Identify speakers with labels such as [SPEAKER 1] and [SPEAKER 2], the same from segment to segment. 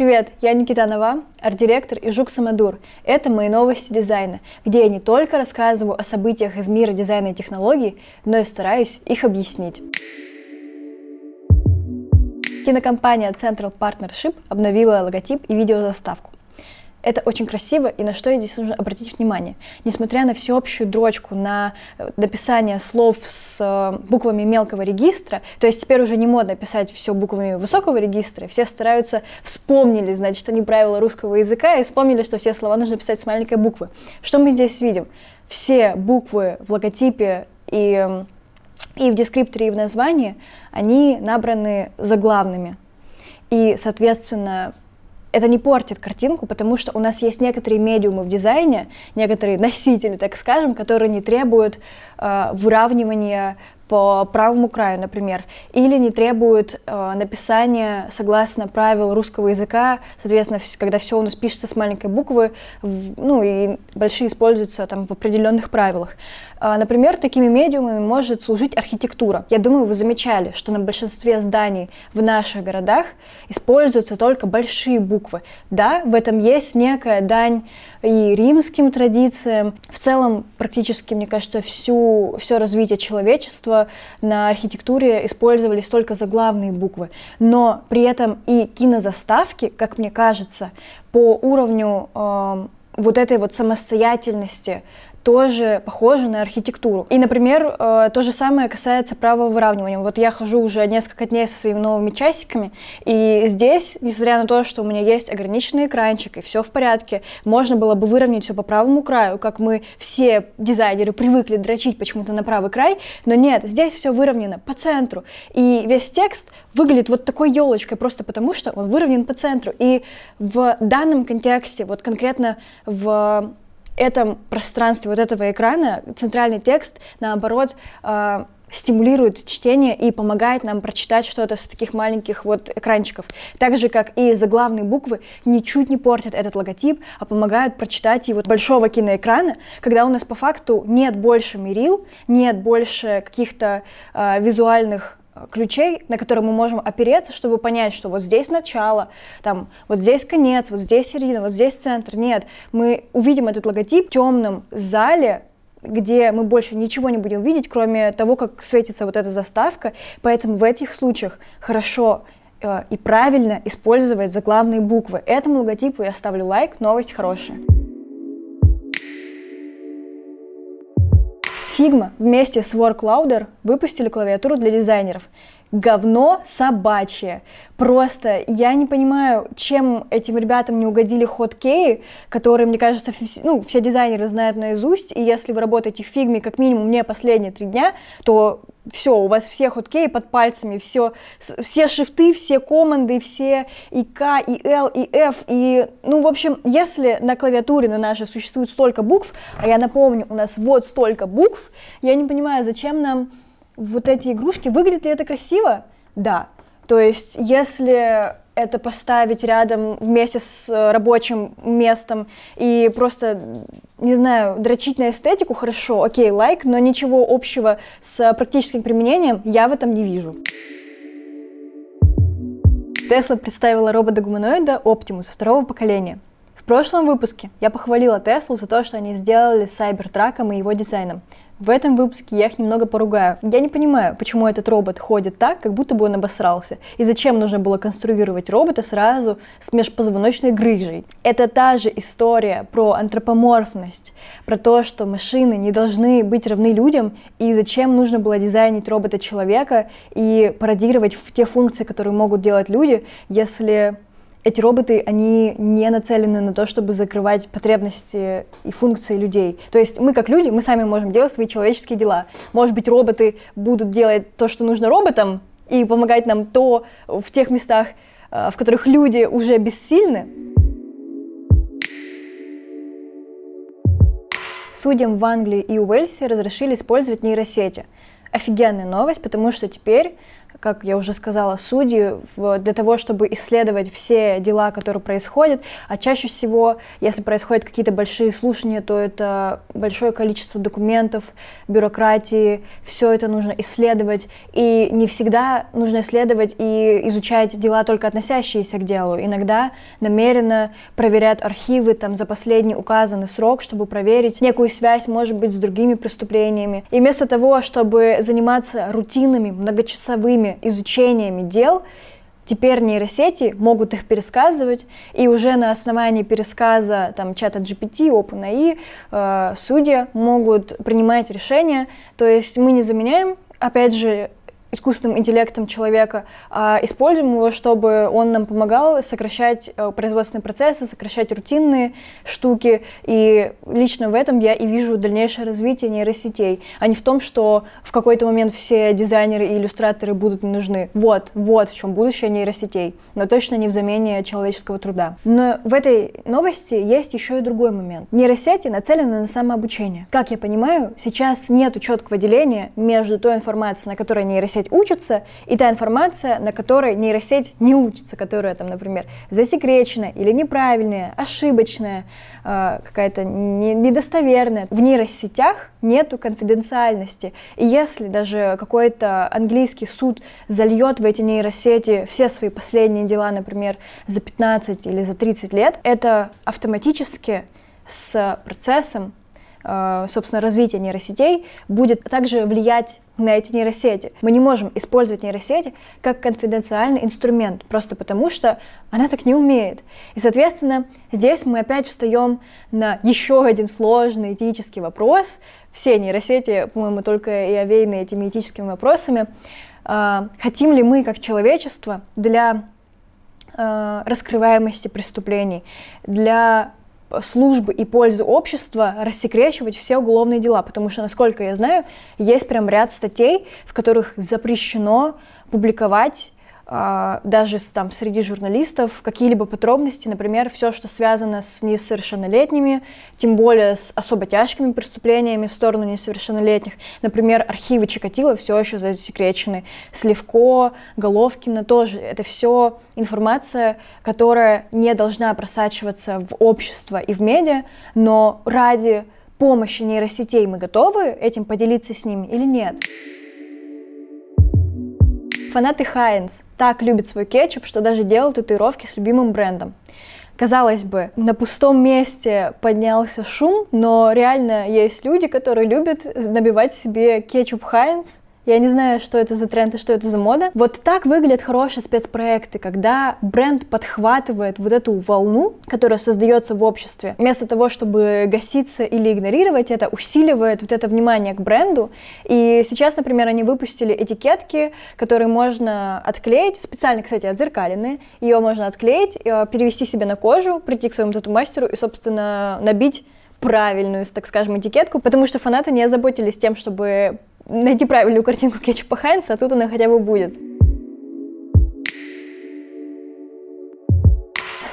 [SPEAKER 1] Привет, я Никита Нова, арт-директор и Жук Самодур. Это мои новости дизайна, где я не только рассказываю о событиях из мира дизайна и технологий, но и стараюсь их объяснить. Кинокомпания Central Partnership обновила логотип и видеозаставку. Это очень красиво, и на что здесь нужно обратить внимание. Несмотря на всеобщую дрочку, на э, написание слов с э, буквами мелкого регистра, то есть теперь уже не модно писать все буквами высокого регистра, все стараются, вспомнили, значит, они правила русского языка и вспомнили, что все слова нужно писать с маленькой буквы. Что мы здесь видим? Все буквы в логотипе и, и в дескрипторе, и в названии, они набраны заглавными. И, соответственно, это не портит картинку, потому что у нас есть некоторые медиумы в дизайне, некоторые носители, так скажем, которые не требуют э, выравнивания по правому краю, например, или не требуют э, написания согласно правил русского языка, соответственно, когда все у нас пишется с маленькой буквы, в, ну и большие используются там в определенных правилах. Э, например, такими медиумами может служить архитектура. Я думаю, вы замечали, что на большинстве зданий в наших городах используются только большие буквы. Да, в этом есть некая дань и римским традициям. В целом, практически, мне кажется, всю, все развитие человечества на архитектуре использовались только заглавные буквы, но при этом и кинозаставки, как мне кажется, по уровню э, вот этой вот самостоятельности тоже похожи на архитектуру. И, например, э, то же самое касается правого выравнивания. Вот я хожу уже несколько дней со своими новыми часиками, и здесь, несмотря на то, что у меня есть ограниченный экранчик, и все в порядке, можно было бы выровнять все по правому краю, как мы все дизайнеры привыкли дрочить почему-то на правый край, но нет, здесь все выровнено по центру. И весь текст выглядит вот такой елочкой, просто потому что он выровнен по центру. И в данном контексте, вот конкретно в этом пространстве вот этого экрана центральный текст, наоборот, э, стимулирует чтение и помогает нам прочитать что-то с таких маленьких вот экранчиков. Так же, как и заглавные буквы ничуть не портят этот логотип, а помогают прочитать его большого киноэкрана, когда у нас по факту нет больше мерил, нет больше каких-то э, визуальных ключей, на которые мы можем опереться, чтобы понять, что вот здесь начало, там, вот здесь конец, вот здесь середина, вот здесь центр. Нет, мы увидим этот логотип в темном зале, где мы больше ничего не будем видеть, кроме того, как светится вот эта заставка. Поэтому в этих случаях хорошо э, и правильно использовать заглавные буквы. Этому логотипу я ставлю лайк, новость хорошая. Figma вместе с WorkLouder выпустили клавиатуру для дизайнеров. Говно собачье. Просто я не понимаю, чем этим ребятам не угодили хоткеи, которые, мне кажется, ну, все дизайнеры знают наизусть, и если вы работаете в фигме как минимум не последние три дня, то все, у вас все хоткеи под пальцами, все, все шифты, все команды, все и К, и Л, и F, и, ну, в общем, если на клавиатуре на нашей существует столько букв, а я напомню, у нас вот столько букв, я не понимаю, зачем нам вот эти игрушки, выглядит ли это красиво? Да, то есть, если это поставить рядом вместе с э, рабочим местом и просто, не знаю, дрочить на эстетику, хорошо, окей, лайк, но ничего общего с практическим применением я в этом не вижу. Тесла представила робота-гуманоида Optimus второго поколения. В прошлом выпуске я похвалила Теслу за то, что они сделали с Сайбертраком и его дизайном. В этом выпуске я их немного поругаю. Я не понимаю, почему этот робот ходит так, как будто бы он обосрался. И зачем нужно было конструировать робота сразу с межпозвоночной грыжей. Это та же история про антропоморфность, про то, что машины не должны быть равны людям, и зачем нужно было дизайнить робота-человека и пародировать в те функции, которые могут делать люди, если эти роботы, они не нацелены на то, чтобы закрывать потребности и функции людей. То есть мы как люди, мы сами можем делать свои человеческие дела. Может быть, роботы будут делать то, что нужно роботам, и помогать нам то в тех местах, э, в которых люди уже бессильны. Судьям в Англии и Уэльсе разрешили использовать нейросети. Офигенная новость, потому что теперь как я уже сказала, судьи для того, чтобы исследовать все дела, которые происходят. А чаще всего, если происходят какие-то большие слушания, то это большое количество документов, бюрократии, все это нужно исследовать. И не всегда нужно исследовать и изучать дела, только относящиеся к делу. Иногда намеренно проверяют архивы там, за последний указанный срок, чтобы проверить некую связь, может быть, с другими преступлениями. И вместо того, чтобы заниматься рутинными, многочасовыми изучениями дел, теперь нейросети могут их пересказывать, и уже на основании пересказа там, чата GPT, OpenAI, э, судьи могут принимать решения. То есть мы не заменяем, опять же, искусственным интеллектом человека, а используем его, чтобы он нам помогал сокращать э, производственные процессы, сокращать рутинные штуки. И лично в этом я и вижу дальнейшее развитие нейросетей, а не в том, что в какой-то момент все дизайнеры и иллюстраторы будут не нужны. Вот, вот в чем будущее нейросетей, но точно не в замене человеческого труда. Но в этой новости есть еще и другой момент. Нейросети нацелены на самообучение. Как я понимаю, сейчас нет четкого деления между той информацией, на которой нейросеть нейросеть учится, и та информация, на которой нейросеть не учится, которая там, например, засекречена или неправильная, ошибочная, э, какая-то не, недостоверная. В нейросетях нету конфиденциальности. И если даже какой-то английский суд зальет в эти нейросети все свои последние дела, например, за 15 или за 30 лет, это автоматически с процессом собственно, развитие нейросетей будет также влиять на эти нейросети. Мы не можем использовать нейросети как конфиденциальный инструмент, просто потому что она так не умеет. И, соответственно, здесь мы опять встаем на еще один сложный этический вопрос. Все нейросети, по-моему, только и овеяны этими этическими вопросами. Э, хотим ли мы, как человечество, для э, раскрываемости преступлений, для службы и пользу общества рассекречивать все уголовные дела, потому что, насколько я знаю, есть прям ряд статей, в которых запрещено публиковать даже там среди журналистов какие-либо подробности, например, все, что связано с несовершеннолетними, тем более с особо тяжкими преступлениями в сторону несовершеннолетних. Например, архивы Чикатило все еще засекречены, Сливко, Головкина тоже. Это все информация, которая не должна просачиваться в общество и в медиа, но ради помощи нейросетей мы готовы этим поделиться с ними или нет? Фанаты Хайнс так любят свой кетчуп, что даже делают татуировки с любимым брендом. Казалось бы, на пустом месте поднялся шум, но реально есть люди, которые любят набивать себе кетчуп Хайнс я не знаю, что это за тренд и что это за мода. Вот так выглядят хорошие спецпроекты, когда бренд подхватывает вот эту волну, которая создается в обществе. Вместо того, чтобы гаситься или игнорировать это, усиливает вот это внимание к бренду. И сейчас, например, они выпустили этикетки, которые можно отклеить, специально, кстати, отзеркаленные. Ее можно отклеить, э, перевести себе на кожу, прийти к своему тату-мастеру и, собственно, набить правильную, так скажем, этикетку, потому что фанаты не озаботились тем, чтобы найти правильную картинку кетчупа Хайнца, а тут она хотя бы будет.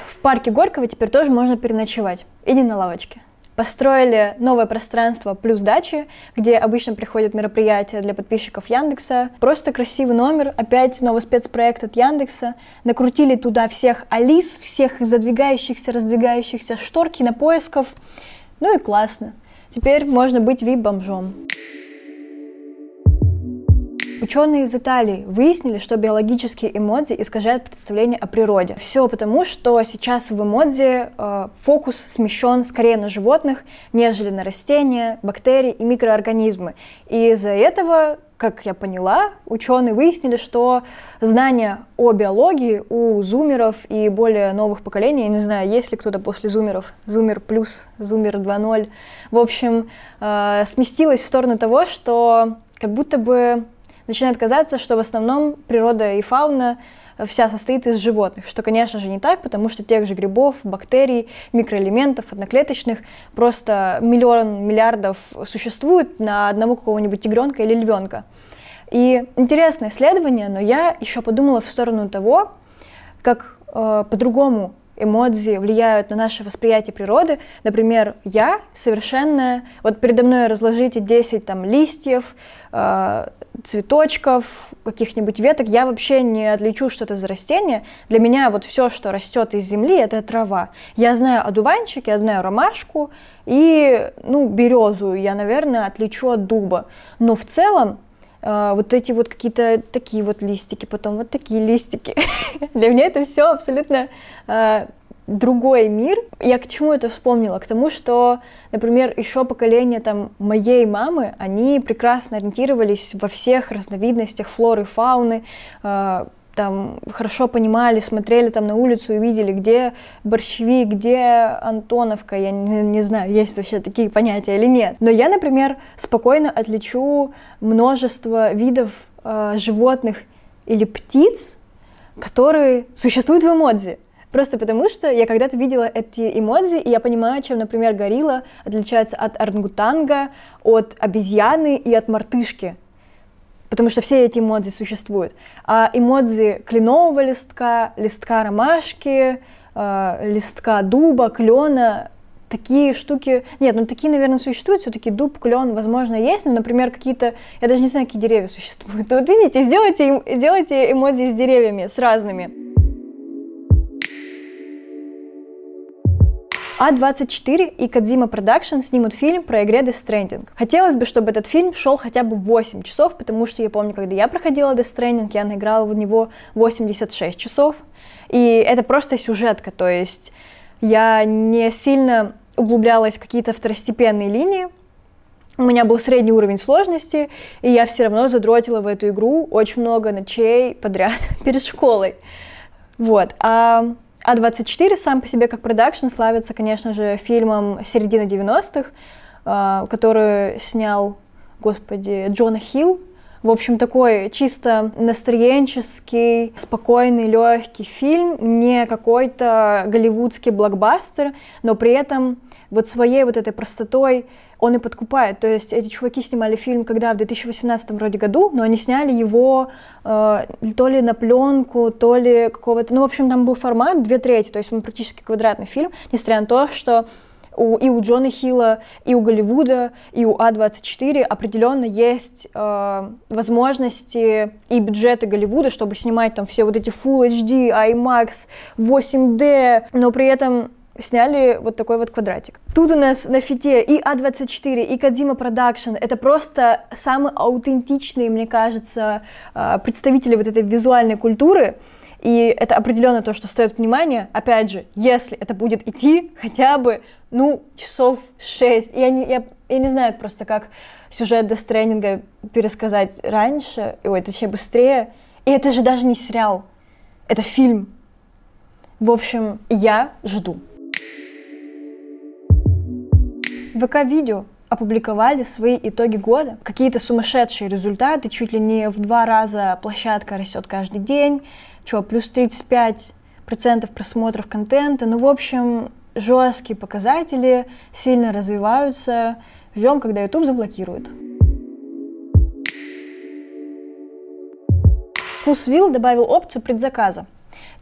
[SPEAKER 1] В парке Горького теперь тоже можно переночевать. Иди на лавочке. Построили новое пространство плюс дачи, где обычно приходят мероприятия для подписчиков Яндекса. Просто красивый номер, опять новый спецпроект от Яндекса. Накрутили туда всех Алис, всех задвигающихся, раздвигающихся шторки на поисков. Ну и классно. Теперь можно быть вип-бомжом. Ученые из Италии выяснили, что биологические эмодзи искажают представление о природе. Все потому, что сейчас в эмодзи э, фокус смещен скорее на животных, нежели на растения, бактерии и микроорганизмы. И из-за этого как я поняла, ученые выяснили, что знания о биологии у зумеров и более новых поколений, я не знаю, есть ли кто-то после зумеров, зумер плюс, зумер 2.0, в общем, э, сместилось в сторону того, что как будто бы начинает казаться, что в основном природа и фауна вся состоит из животных, что, конечно же, не так, потому что тех же грибов, бактерий, микроэлементов, одноклеточных просто миллион миллиардов существует на одного какого-нибудь тигренка или львенка. И интересное исследование, но я еще подумала в сторону того, как э, по-другому эмодзи влияют на наше восприятие природы. Например, я совершенно... Вот передо мной разложите 10 там листьев, э, цветочков, каких-нибудь веток, я вообще не отличу, что это за растение. Для меня вот все, что растет из земли, это трава. Я знаю одуванчик, я знаю ромашку и, ну, березу я, наверное, отличу от дуба. Но в целом вот эти вот какие-то такие вот листики, потом вот такие листики. Для меня это все абсолютно uh, другой мир. Я к чему это вспомнила? К тому, что, например, еще поколение там моей мамы, они прекрасно ориентировались во всех разновидностях флоры, фауны, uh, там хорошо понимали, смотрели там на улицу и видели, где борщевик, где Антоновка, я не, не знаю, есть вообще такие понятия или нет. Но я, например, спокойно отличу множество видов э, животных или птиц, которые существуют в эмодзи. Просто потому, что я когда-то видела эти эмодзи, и я понимаю, чем, например, горилла отличается от орангутанга, от обезьяны и от мартышки потому что все эти эмодзи существуют. А эмодзи кленового листка, листка ромашки, э, листка дуба, клена, такие штуки... Нет, ну такие, наверное, существуют, все-таки дуб, клен, возможно, есть, но, например, какие-то... Я даже не знаю, какие деревья существуют. Вот видите, сделайте, сделайте эмодзи с деревьями, с разными. A24 и Kojima Productions снимут фильм про игре Death Stranding. Хотелось бы, чтобы этот фильм шел хотя бы 8 часов, потому что я помню, когда я проходила Death Stranding, я наиграла в него 86 часов. И это просто сюжетка, то есть я не сильно углублялась в какие-то второстепенные линии, у меня был средний уровень сложности, и я все равно задротила в эту игру очень много ночей подряд перед школой. Вот. А а24 сам по себе как продакшн славится, конечно же, фильмом середины 90-х, а, который снял, господи, Джона Хилл. В общем, такой чисто настроенческий, спокойный, легкий фильм, не какой-то голливудский блокбастер, но при этом вот своей вот этой простотой он и подкупает. То есть эти чуваки снимали фильм когда в 2018 вроде году, но они сняли его э, то ли на пленку, то ли какого-то... Ну, в общем, там был формат две трети, то есть он практически квадратный фильм, несмотря на то, что у, и у Джона Хилла, и у Голливуда, и у А24 определенно есть э, возможности и бюджеты Голливуда, чтобы снимать там все вот эти Full HD, IMAX, 8D, но при этом сняли вот такой вот квадратик. Тут у нас на фите и A24, и Kojima Productions. Это просто самые аутентичные, мне кажется, а, представители вот этой визуальной культуры. И это определенно то, что стоит внимания. Опять же, если это будет идти хотя бы, ну, часов 6. Я не, я, я не знаю просто, как сюжет до тренинга пересказать раньше, ой, точнее быстрее. И это же даже не сериал, это фильм. В общем, я жду. ВК-видео опубликовали свои итоги года. Какие-то сумасшедшие результаты, чуть ли не в два раза площадка растет каждый день, что, плюс 35 процентов просмотров контента. Ну, в общем, жесткие показатели, сильно развиваются. Ждем, когда YouTube заблокирует. Вкусвилл добавил опцию предзаказа.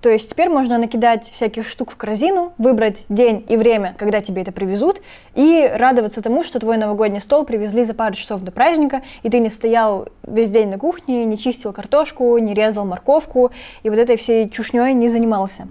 [SPEAKER 1] То есть теперь можно накидать всяких штук в корзину, выбрать день и время, когда тебе это привезут, и радоваться тому, что твой новогодний стол привезли за пару часов до праздника, и ты не стоял весь день на кухне, не чистил картошку, не резал морковку, и вот этой всей чушней не занимался.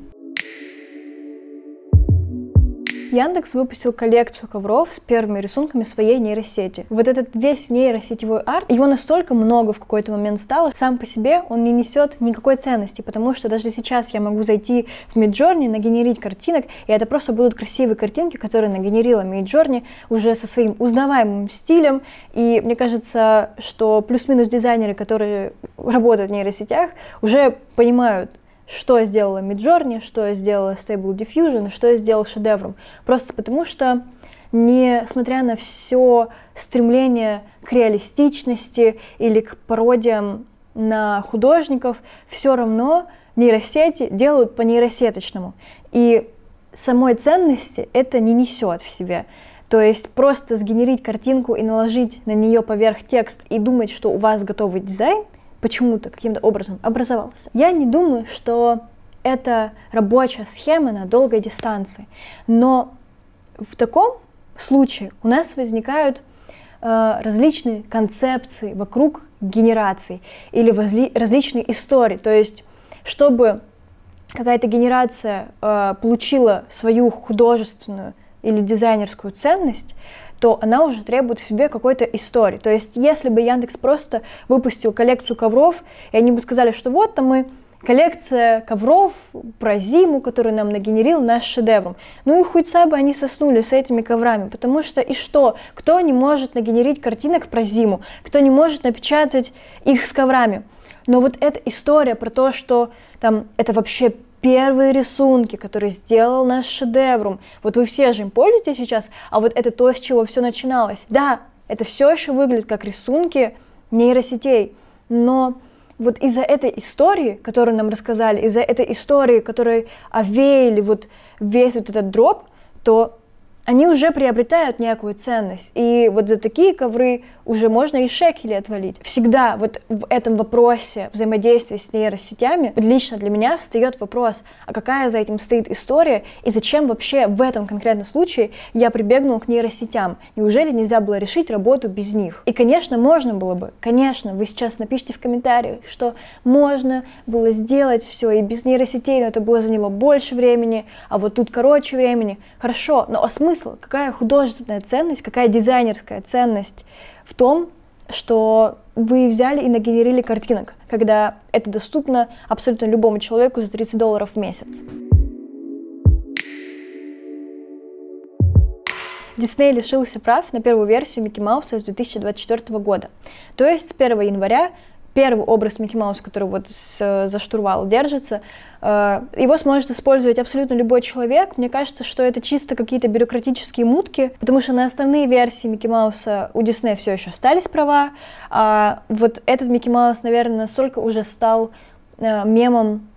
[SPEAKER 1] Яндекс выпустил коллекцию ковров с первыми рисунками своей нейросети. Вот этот весь нейросетевой арт, его настолько много в какой-то момент стало, сам по себе он не несет никакой ценности, потому что даже сейчас я могу зайти в Midjourney, нагенерить картинок, и это просто будут красивые картинки, которые нагенерила Midjourney уже со своим узнаваемым стилем, и мне кажется, что плюс-минус дизайнеры, которые работают в нейросетях, уже понимают, что сделала Midjourney, что сделала Stable Diffusion, что сделал шедевром. Просто потому что, несмотря на все стремление к реалистичности или к пародиям на художников, все равно нейросети делают по нейросеточному. И самой ценности это не несет в себе. То есть просто сгенерить картинку и наложить на нее поверх текст и думать, что у вас готовый дизайн, почему-то, каким-то образом образовался. Я не думаю, что это рабочая схема на долгой дистанции. Но в таком случае у нас возникают э, различные концепции вокруг генераций или возли, различные истории. То есть, чтобы какая-то генерация э, получила свою художественную или дизайнерскую ценность, то она уже требует в себе какой-то истории. То есть, если бы Яндекс просто выпустил коллекцию ковров, и они бы сказали, что вот там мы коллекция ковров про зиму, которую нам нагенерил наш шедевр. Ну и хоть бы они соснули с этими коврами, потому что и что? Кто не может нагенерить картинок про зиму? Кто не может напечатать их с коврами? Но вот эта история про то, что там это вообще первые рисунки, которые сделал наш шедевром. Вот вы все же им пользуетесь сейчас, а вот это то, с чего все начиналось. Да, это все еще выглядит как рисунки нейросетей, но вот из-за этой истории, которую нам рассказали, из-за этой истории, которой овеяли вот весь вот этот дроп, то они уже приобретают некую ценность. И вот за такие ковры уже можно и шекели отвалить. Всегда вот в этом вопросе взаимодействия с нейросетями лично для меня встает вопрос, а какая за этим стоит история и зачем вообще в этом конкретном случае я прибегнул к нейросетям? Неужели нельзя было решить работу без них? И, конечно, можно было бы, конечно, вы сейчас напишите в комментариях, что можно было сделать все и без нейросетей, но это было заняло больше времени, а вот тут короче времени. Хорошо, но а смысл какая художественная ценность, какая дизайнерская ценность в том, что вы взяли и нагенерили картинок, когда это доступно абсолютно любому человеку за 30 долларов в месяц. Дисней лишился прав на первую версию Микки Мауса с 2024 года. То есть с 1 января первый образ Микки Мауса, который вот с, за штурвал держится, э, его сможет использовать абсолютно любой человек. Мне кажется, что это чисто какие-то бюрократические мутки, потому что на основные версии Микки Мауса у Диснея все еще остались права, а вот этот Микки Маус, наверное, настолько уже стал э, мемом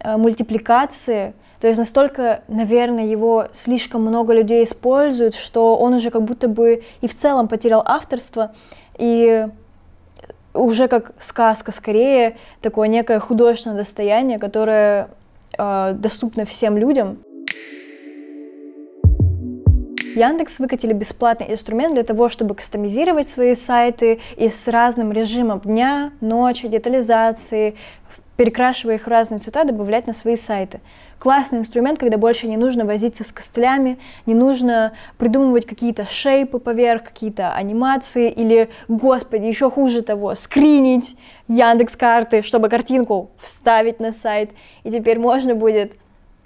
[SPEAKER 1] э, мультипликации, то есть настолько, наверное, его слишком много людей используют, что он уже как будто бы и в целом потерял авторство. И уже как сказка, скорее такое некое художественное достояние, которое э, доступно всем людям. Яндекс выкатили бесплатный инструмент для того, чтобы кастомизировать свои сайты и с разным режимом дня, ночи, детализации, перекрашивая их в разные цвета, добавлять на свои сайты. Классный инструмент, когда больше не нужно возиться с костылями, не нужно придумывать какие-то шейпы поверх, какие-то анимации или, господи, еще хуже того, скринить Яндекс карты, чтобы картинку вставить на сайт. И теперь можно будет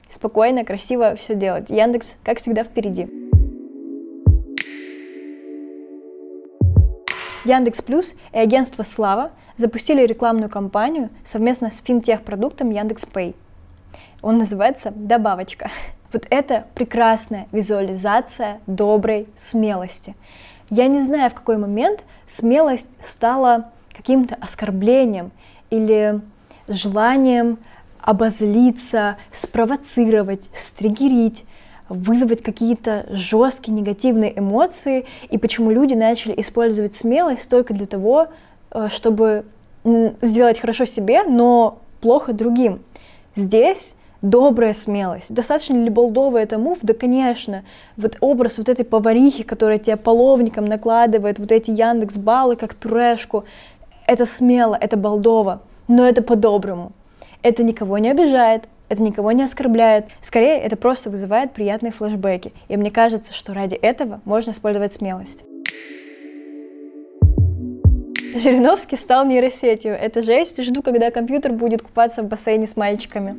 [SPEAKER 1] спокойно, красиво все делать. Яндекс, как всегда, впереди. Яндекс Плюс и агентство Слава запустили рекламную кампанию совместно с финтех-продуктом Яндекс Пэй. Он называется «Добавочка». Вот это прекрасная визуализация доброй смелости. Я не знаю, в какой момент смелость стала каким-то оскорблением или желанием обозлиться, спровоцировать, стригерить, вызвать какие-то жесткие негативные эмоции, и почему люди начали использовать смелость только для того, чтобы сделать хорошо себе, но плохо другим. Здесь добрая смелость. Достаточно ли болдовый это мув? Да, конечно. Вот образ вот этой поварихи, которая тебя половником накладывает, вот эти Яндекс баллы, как пюрешку, это смело, это болдово, но это по-доброму. Это никого не обижает, это никого не оскорбляет. Скорее, это просто вызывает приятные флешбеки. И мне кажется, что ради этого можно использовать смелость. Жириновский стал нейросетью. Это жесть. Жду, когда компьютер будет купаться в бассейне с мальчиками.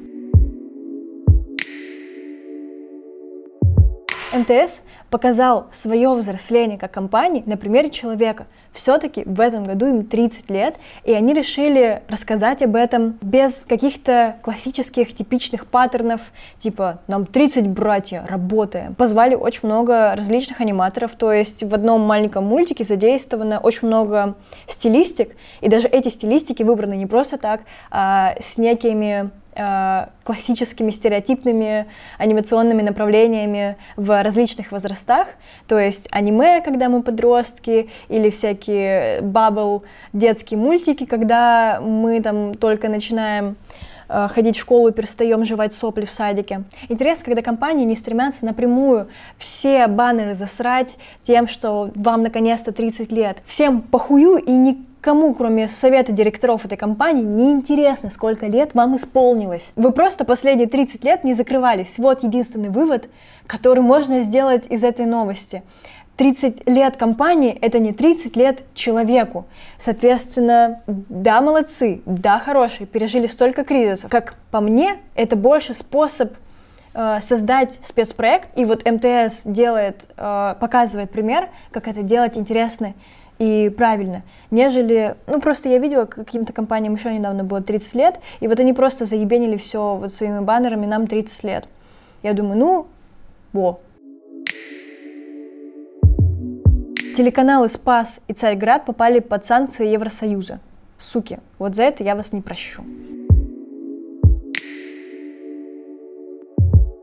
[SPEAKER 1] МТС показал свое взросление как компании на примере человека. Все-таки в этом году им 30 лет, и они решили рассказать об этом без каких-то классических типичных паттернов, типа «нам 30, братья, работаем». Позвали очень много различных аниматоров, то есть в одном маленьком мультике задействовано очень много стилистик, и даже эти стилистики выбраны не просто так, а с некими классическими стереотипными анимационными направлениями в различных возрастах, то есть аниме, когда мы подростки, или всякие бабл детские мультики, когда мы там только начинаем э, ходить в школу и перестаем жевать сопли в садике. Интересно, когда компании не стремятся напрямую все баннеры засрать тем, что вам наконец-то 30 лет. Всем похую и не Кому, кроме совета директоров этой компании, не интересно, сколько лет вам исполнилось. Вы просто последние 30 лет не закрывались. Вот единственный вывод, который можно сделать из этой новости. 30 лет компании – это не 30 лет человеку. Соответственно, да, молодцы, да, хорошие, пережили столько кризисов. Как по мне, это больше способ э, создать спецпроект, и вот МТС делает, э, показывает пример, как это делать интересно и правильно, нежели, ну просто я видела, каким-то компаниям еще недавно было 30 лет, и вот они просто заебенили все вот своими баннерами, нам 30 лет. Я думаю, ну, во. Телеканалы «Спас» и «Царьград» попали под санкции Евросоюза. Суки, вот за это я вас не прощу.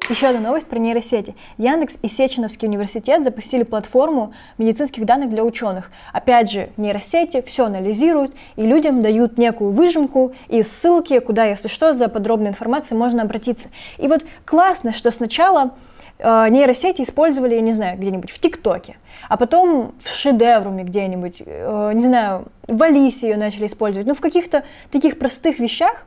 [SPEAKER 1] Еще одна новость про нейросети. Яндекс и Сеченовский университет запустили платформу медицинских данных для ученых. Опять же, нейросети все анализируют и людям дают некую выжимку и ссылки, куда, если что, за подробной информацией можно обратиться. И вот классно, что сначала э, нейросети использовали, я не знаю, где-нибудь в ТикТоке, а потом в шедевруме где-нибудь, э, не знаю, в Алисе ее начали использовать, ну в каких-то таких простых вещах,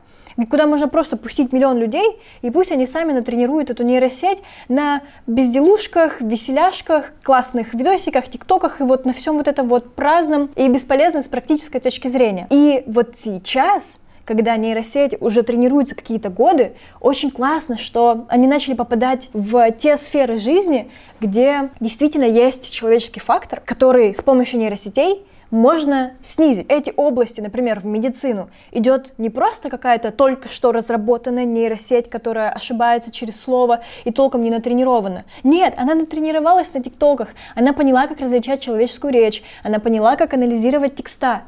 [SPEAKER 1] куда можно просто пустить миллион людей, и пусть они сами натренируют эту нейросеть на безделушках, веселяшках, классных видосиках, тиктоках и вот на всем вот этом вот праздном и бесполезном с практической точки зрения. И вот сейчас когда нейросеть уже тренируется какие-то годы, очень классно, что они начали попадать в те сферы жизни, где действительно есть человеческий фактор, который с помощью нейросетей можно снизить. Эти области, например, в медицину, идет не просто какая-то только что разработанная нейросеть, которая ошибается через слово и толком не натренирована. Нет, она натренировалась на тиктоках, она поняла, как различать человеческую речь, она поняла, как анализировать текста.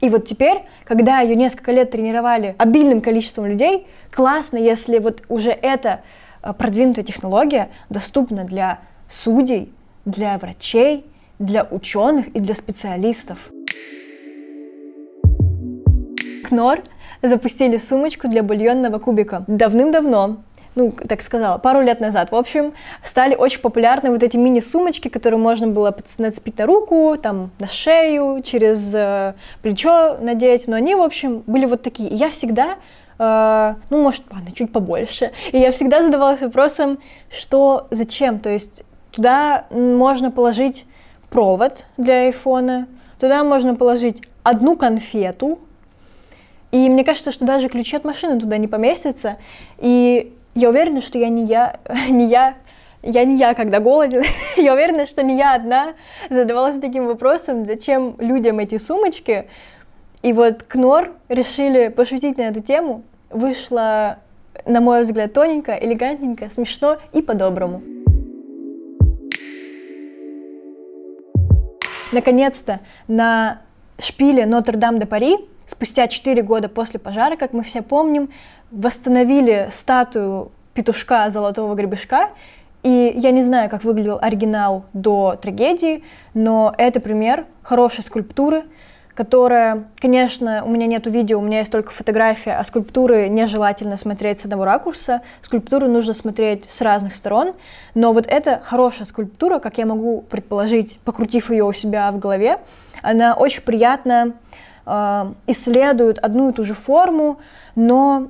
[SPEAKER 1] И вот теперь, когда ее несколько лет тренировали обильным количеством людей, классно, если вот уже эта э, продвинутая технология доступна для судей, для врачей, для ученых и для специалистов. Кнор запустили сумочку для бульонного кубика. Давным-давно ну, так сказала, пару лет назад, в общем, стали очень популярны вот эти мини-сумочки, которые можно было нацепить на руку, там, на шею, через э, плечо надеть, но они, в общем, были вот такие. И я всегда, э, ну, может, ладно, чуть побольше, и я всегда задавалась вопросом, что, зачем, то есть туда можно положить провод для айфона, туда можно положить одну конфету, и мне кажется, что даже ключи от машины туда не поместятся, и я уверена, что я не я, не я, я не я, когда голоден. я уверена, что не я одна задавалась таким вопросом, зачем людям эти сумочки. И вот Кнор решили пошутить на эту тему. Вышло, на мой взгляд, тоненько, элегантненько, смешно и по-доброму. Наконец-то на шпиле Нотр-Дам-де-Пари спустя 4 года после пожара, как мы все помним, восстановили статую петушка золотого гребешка. И я не знаю, как выглядел оригинал до трагедии, но это пример хорошей скульптуры – которая, конечно, у меня нет видео, у меня есть только фотография, а скульптуры нежелательно смотреть с одного ракурса, скульптуры нужно смотреть с разных сторон, но вот эта хорошая скульптура, как я могу предположить, покрутив ее у себя в голове, она очень приятно э, исследует одну и ту же форму, но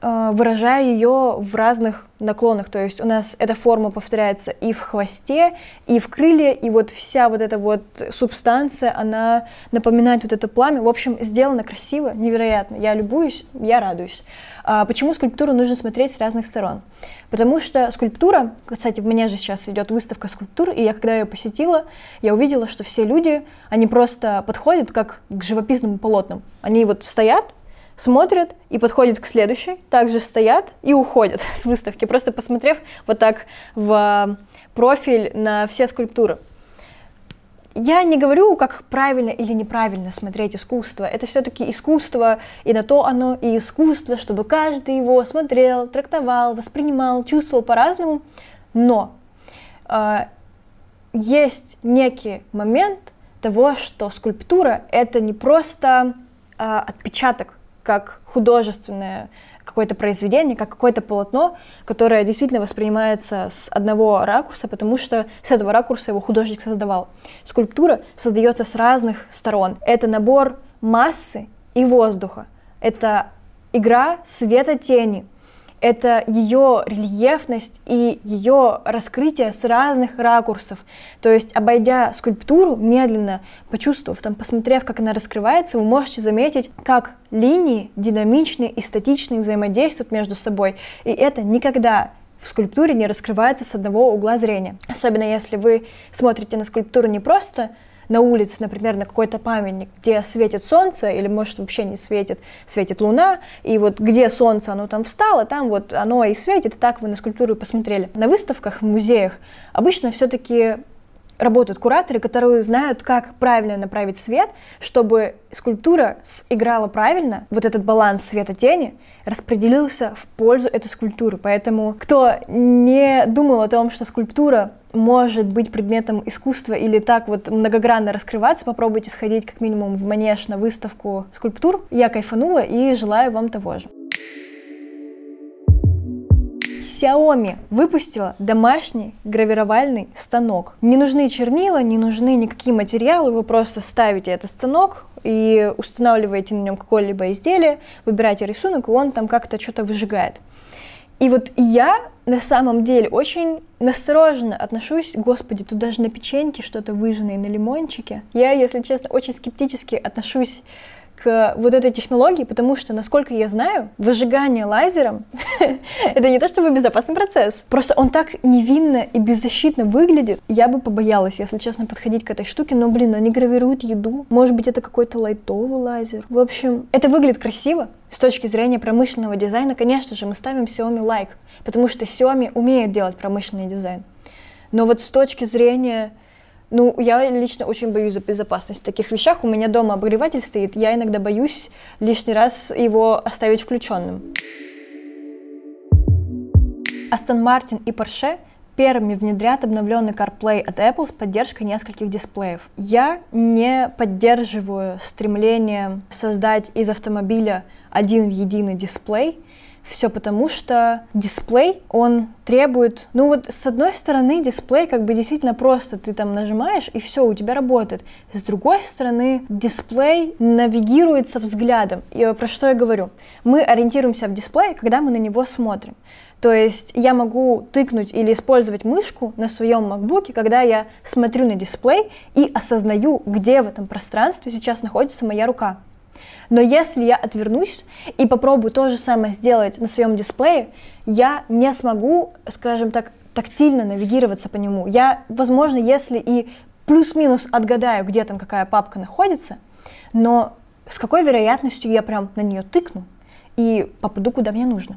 [SPEAKER 1] выражая ее в разных наклонах. То есть у нас эта форма повторяется и в хвосте, и в крылья, и вот вся вот эта вот субстанция, она напоминает вот это пламя. В общем, сделано красиво, невероятно. Я любуюсь, я радуюсь. А почему скульптуру нужно смотреть с разных сторон? Потому что скульптура, кстати, в меня же сейчас идет выставка скульптур, и я когда ее посетила, я увидела, что все люди, они просто подходят как к живописным полотнам. Они вот стоят, смотрят и подходят к следующей, также стоят и уходят с выставки, просто посмотрев вот так в а, профиль на все скульптуры. Я не говорю, как правильно или неправильно смотреть искусство. Это все-таки искусство, и на то оно и искусство, чтобы каждый его смотрел, трактовал, воспринимал, чувствовал по-разному. Но э, есть некий момент того, что скульптура это не просто э, отпечаток как художественное, какое-то произведение, как какое-то полотно, которое действительно воспринимается с одного ракурса, потому что с этого ракурса его художник создавал. Скульптура создается с разных сторон. Это набор массы и воздуха. Это игра света-тени это ее рельефность и ее раскрытие с разных ракурсов. То есть, обойдя скульптуру медленно, почувствовав, там, посмотрев, как она раскрывается, вы можете заметить, как линии динамичные и статичные взаимодействуют между собой. И это никогда в скульптуре не раскрывается с одного угла зрения. Особенно если вы смотрите на скульптуру не просто на улице, например, на какой-то памятник, где светит солнце, или, может, вообще не светит, светит луна, и вот где солнце, оно там встало, там вот оно и светит, и так вы на скульптуру посмотрели. На выставках, в музеях обычно все-таки работают кураторы, которые знают, как правильно направить свет, чтобы скульптура играла правильно, вот этот баланс света-тени распределился в пользу этой скульптуры. Поэтому кто не думал о том, что скульптура может быть предметом искусства или так вот многогранно раскрываться, попробуйте сходить как минимум в Манеж на выставку скульптур. Я кайфанула и желаю вам того же. Xiaomi выпустила домашний гравировальный станок. Не нужны чернила, не нужны никакие материалы, вы просто ставите этот станок и устанавливаете на нем какое-либо изделие, выбираете рисунок, и он там как-то что-то выжигает. И вот я на самом деле очень настороженно отношусь, господи, тут даже на печеньке что-то выжженное, на лимончике. Я, если честно, очень скептически отношусь к вот этой технологии, потому что, насколько я знаю, выжигание лазером это не то чтобы безопасный процесс. Просто он так невинно и беззащитно выглядит. Я бы побоялась, если честно, подходить к этой штуке, но, блин, они гравируют еду. Может быть, это какой-то лайтовый лазер. В общем, это выглядит красиво. С точки зрения промышленного дизайна, конечно же, мы ставим Xiaomi лайк, потому что Xiaomi умеет делать промышленный дизайн. Но вот с точки зрения ну, я лично очень боюсь за безопасность в таких вещах. У меня дома обогреватель стоит, я иногда боюсь лишний раз его оставить включенным. Aston Martin и Porsche первыми внедрят обновленный CarPlay от Apple с поддержкой нескольких дисплеев. Я не поддерживаю стремление создать из автомобиля один единый дисплей, все потому, что дисплей, он требует, ну вот с одной стороны дисплей как бы действительно просто ты там нажимаешь и все, у тебя работает. С другой стороны дисплей навигируется взглядом. И про что я говорю? Мы ориентируемся в дисплей, когда мы на него смотрим. То есть я могу тыкнуть или использовать мышку на своем MacBook, когда я смотрю на дисплей и осознаю, где в этом пространстве сейчас находится моя рука. Но если я отвернусь и попробую то же самое сделать на своем дисплее, я не смогу, скажем так, тактильно навигироваться по нему. Я, возможно, если и плюс-минус отгадаю, где там какая папка находится, но с какой вероятностью я прям на нее тыкну и попаду куда мне нужно.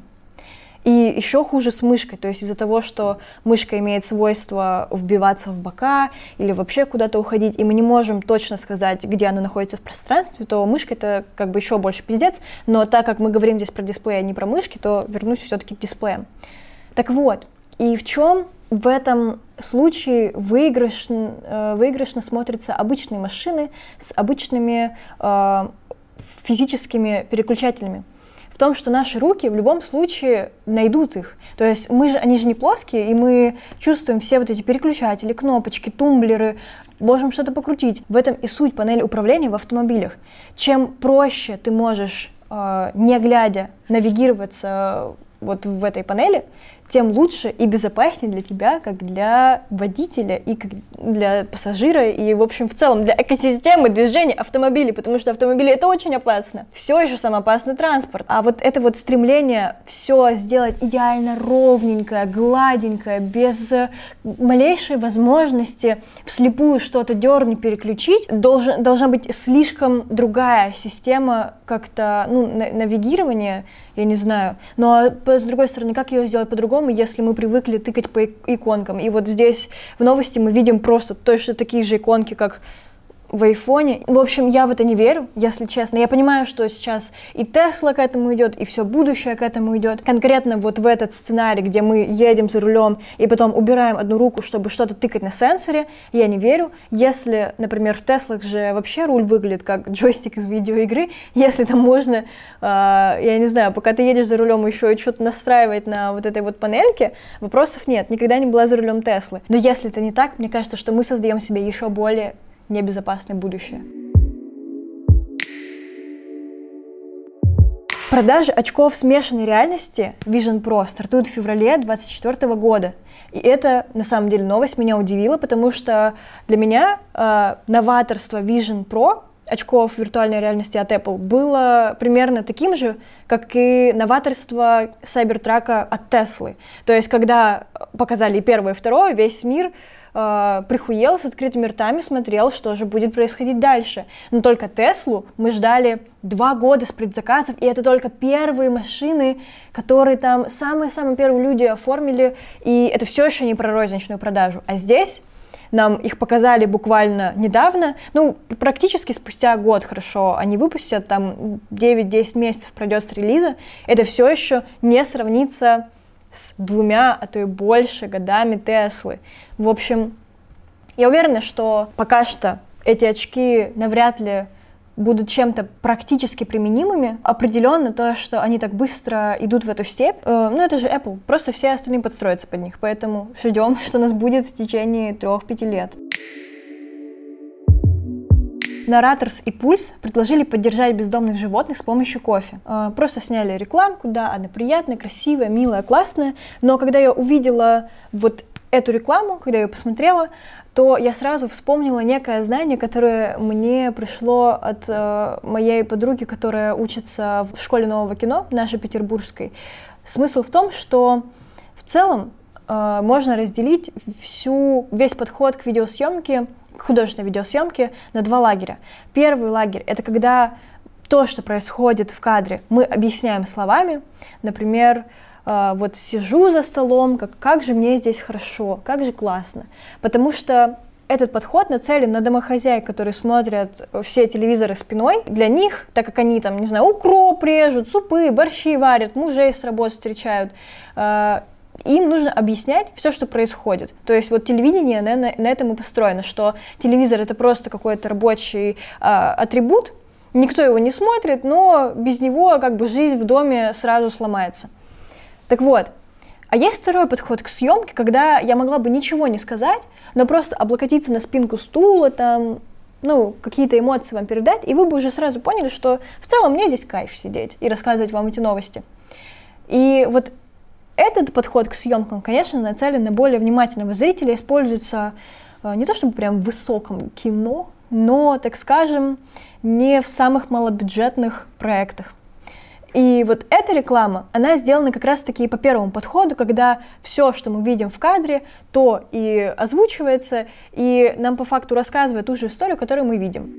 [SPEAKER 1] И еще хуже с мышкой, то есть из-за того, что мышка имеет свойство вбиваться в бока или вообще куда-то уходить, и мы не можем точно сказать, где она находится в пространстве, то мышка это как бы еще больше пиздец, но так как мы говорим здесь про дисплей, а не про мышки, то вернусь все-таки к дисплеям. Так вот, и в чем в этом случае выигрышно, э, выигрышно смотрятся обычные машины с обычными э, физическими переключателями в том, что наши руки в любом случае найдут их. То есть мы же, они же не плоские, и мы чувствуем все вот эти переключатели, кнопочки, тумблеры, можем что-то покрутить. В этом и суть панели управления в автомобилях. Чем проще ты можешь, э, не глядя, навигироваться вот в этой панели, тем лучше и безопаснее для тебя, как для водителя и как для пассажира, и, в общем, в целом для экосистемы движения автомобилей, потому что автомобили это очень опасно. Все еще самый опасный транспорт. А вот это вот стремление все сделать идеально ровненькое, гладенькое, без малейшей возможности вслепую что-то дернуть, переключить, должен, должна быть слишком другая система как-то, ну, навигирования, я не знаю. Но а с другой стороны, как ее сделать по-другому, если мы привыкли тыкать по иконкам? И вот здесь в новости мы видим просто точно такие же иконки, как в айфоне. В общем, я в это не верю, если честно. Я понимаю, что сейчас и Тесла к этому идет, и все будущее к этому идет. Конкретно вот в этот сценарий, где мы едем за рулем и потом убираем одну руку, чтобы что-то тыкать на сенсоре, я не верю. Если, например, в Теслах же вообще руль выглядит как джойстик из видеоигры, если там можно, э, я не знаю, пока ты едешь за рулем еще и что-то настраивать на вот этой вот панельке, вопросов нет. Никогда не была за рулем Теслы. Но если это не так, мне кажется, что мы создаем себе еще более небезопасное будущее. Продажи очков смешанной реальности Vision Pro стартуют в феврале 2024 года. И это, на самом деле, новость меня удивила, потому что для меня э, новаторство Vision Pro очков виртуальной реальности от Apple было примерно таким же, как и новаторство Cybertruck от Tesla. То есть, когда показали первое и второе, весь мир э, прихуел с открытыми ртами, смотрел, что же будет происходить дальше. Но только Теслу мы ждали два года с предзаказов, и это только первые машины, которые там самые-самые первые люди оформили, и это все еще не про розничную продажу. А здесь нам их показали буквально недавно, ну, практически спустя год хорошо они выпустят, там 9-10 месяцев пройдет с релиза, это все еще не сравнится с двумя, а то и больше годами Теслы. В общем, я уверена, что пока что эти очки навряд ли будут чем-то практически применимыми, определенно то, что они так быстро идут в эту степь, э, ну это же Apple, просто все остальные подстроятся под них, поэтому ждем, что нас будет в течение трех-пяти лет. Narrators и Пульс предложили поддержать бездомных животных с помощью кофе. Э, просто сняли рекламку, да, она приятная, красивая, милая, классная, но когда я увидела вот эту рекламу, когда я ее посмотрела, то я сразу вспомнила некое знание, которое мне пришло от э, моей подруги, которая учится в школе нового кино, нашей петербургской. Смысл в том, что в целом э, можно разделить всю, весь подход к видеосъемке, художественной видеосъемке на два лагеря. Первый лагерь — это когда то, что происходит в кадре, мы объясняем словами. Например, а, вот сижу за столом, как, как же мне здесь хорошо, как же классно. Потому что этот подход нацелен на домохозяек, которые смотрят все телевизоры спиной. Для них, так как они там, не знаю, укроп режут, супы, борщи варят, мужей с работы встречают, а, им нужно объяснять все, что происходит. То есть вот телевидение на, на, на этом и построено, что телевизор это просто какой-то рабочий э, атрибут, никто его не смотрит, но без него как бы жизнь в доме сразу сломается. Так вот, а есть второй подход к съемке, когда я могла бы ничего не сказать, но просто облокотиться на спинку стула, там, ну, какие-то эмоции вам передать, и вы бы уже сразу поняли, что в целом мне здесь кайф сидеть и рассказывать вам эти новости. И вот этот подход к съемкам, конечно, нацелен на более внимательного зрителя, используется э, не то чтобы прям в высоком кино, но, так скажем, не в самых малобюджетных проектах. И вот эта реклама, она сделана как раз-таки по первому подходу, когда все, что мы видим в кадре, то и озвучивается, и нам по факту рассказывает ту же историю, которую мы видим.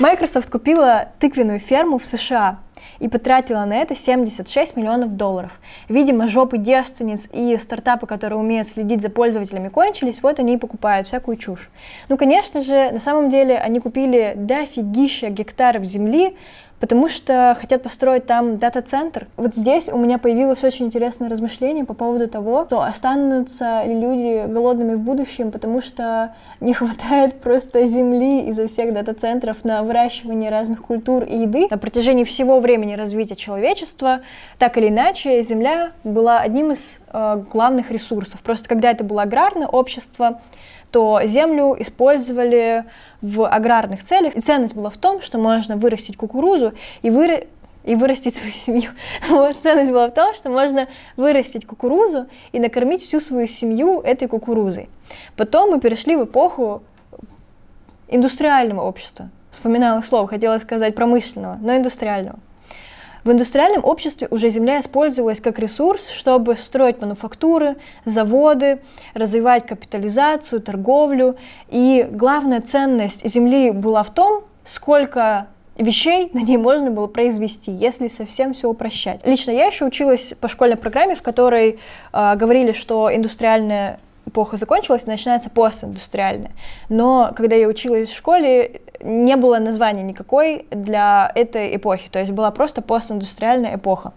[SPEAKER 1] Microsoft купила тыквенную ферму в США и потратила на это 76 миллионов долларов. Видимо, жопы девственниц и стартапы, которые умеют следить за пользователями, кончились, вот они и покупают всякую чушь. Ну, конечно же, на самом деле они купили дофигища гектаров земли, потому что хотят построить там дата-центр. Вот здесь у меня появилось очень интересное размышление по поводу того, что останутся ли люди голодными в будущем, потому что не хватает просто земли из-за всех дата-центров на выращивание разных культур и еды. На протяжении всего времени развития человечества, так или иначе, земля была одним из э, главных ресурсов. Просто когда это было аграрное общество, то землю использовали в аграрных целях. И ценность была в том, что можно вырастить кукурузу и вы и вырастить свою семью. Вот ценность была в том, что можно вырастить кукурузу и накормить всю свою семью этой кукурузой. Потом мы перешли в эпоху индустриального общества. Вспоминала слово, хотела сказать промышленного, но индустриального. В индустриальном обществе уже земля использовалась как ресурс, чтобы строить мануфактуры, заводы, развивать капитализацию, торговлю. И главная ценность земли была в том, сколько вещей на ней можно было произвести, если совсем все упрощать. Лично я еще училась по школьной программе, в которой э, говорили, что индустриальное эпоха закончилась, начинается постиндустриальная. Но когда я училась в школе, не было названия никакой для этой эпохи, то есть была просто постиндустриальная эпоха.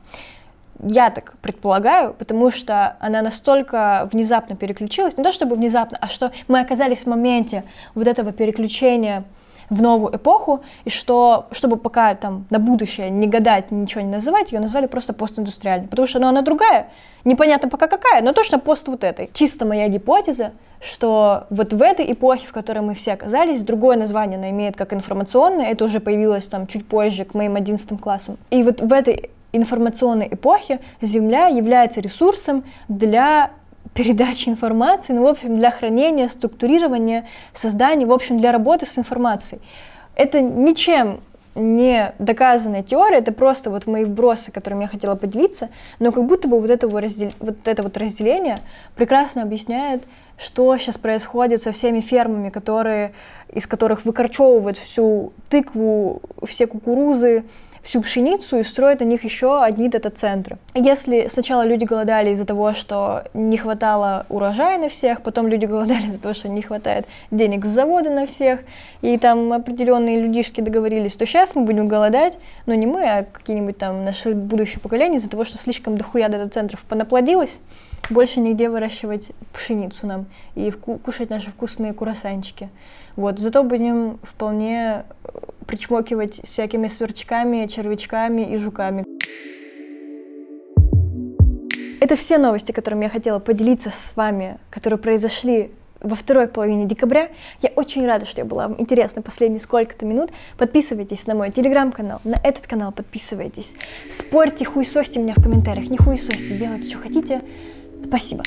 [SPEAKER 1] Я так предполагаю, потому что она настолько внезапно переключилась, не то чтобы внезапно, а что мы оказались в моменте вот этого переключения в новую эпоху, и что, чтобы пока там на будущее не гадать, ничего не называть, ее назвали просто постиндустриальной, потому что ну, она другая, непонятно пока какая, но точно пост вот этой. Чисто моя гипотеза, что вот в этой эпохе, в которой мы все оказались, другое название она имеет как информационное, это уже появилось там чуть позже, к моим 11 классам. И вот в этой информационной эпохе Земля является ресурсом для передачи информации, ну, в общем, для хранения, структурирования, создания, в общем, для работы с информацией. Это ничем не доказанная теория, это просто вот мои вбросы, которыми я хотела поделиться, но как будто бы вот это, раздел... вот это вот разделение прекрасно объясняет, что сейчас происходит со всеми фермами, которые, из которых выкорчевывают всю тыкву, все кукурузы, всю пшеницу и строят на них еще одни дата-центры. Если сначала люди голодали из-за того, что не хватало урожая на всех, потом люди голодали из-за того, что не хватает денег с завода на всех, и там определенные людишки договорились, что сейчас мы будем голодать, но не мы, а какие-нибудь там наши будущие поколения из-за того, что слишком дохуя дата-центров понаплодилось, больше нигде выращивать пшеницу нам и кушать наши вкусные курасанчики. Вот, зато будем вполне э, причмокивать всякими сверчками, червячками и жуками. Это все новости, которыми я хотела поделиться с вами, которые произошли во второй половине декабря. Я очень рада, что я была вам интересна последние сколько-то минут. Подписывайтесь на мой телеграм-канал, на этот канал подписывайтесь. Спорьте, хуесосьте меня в комментариях, не хуесосьте, делайте, что хотите. Спасибо.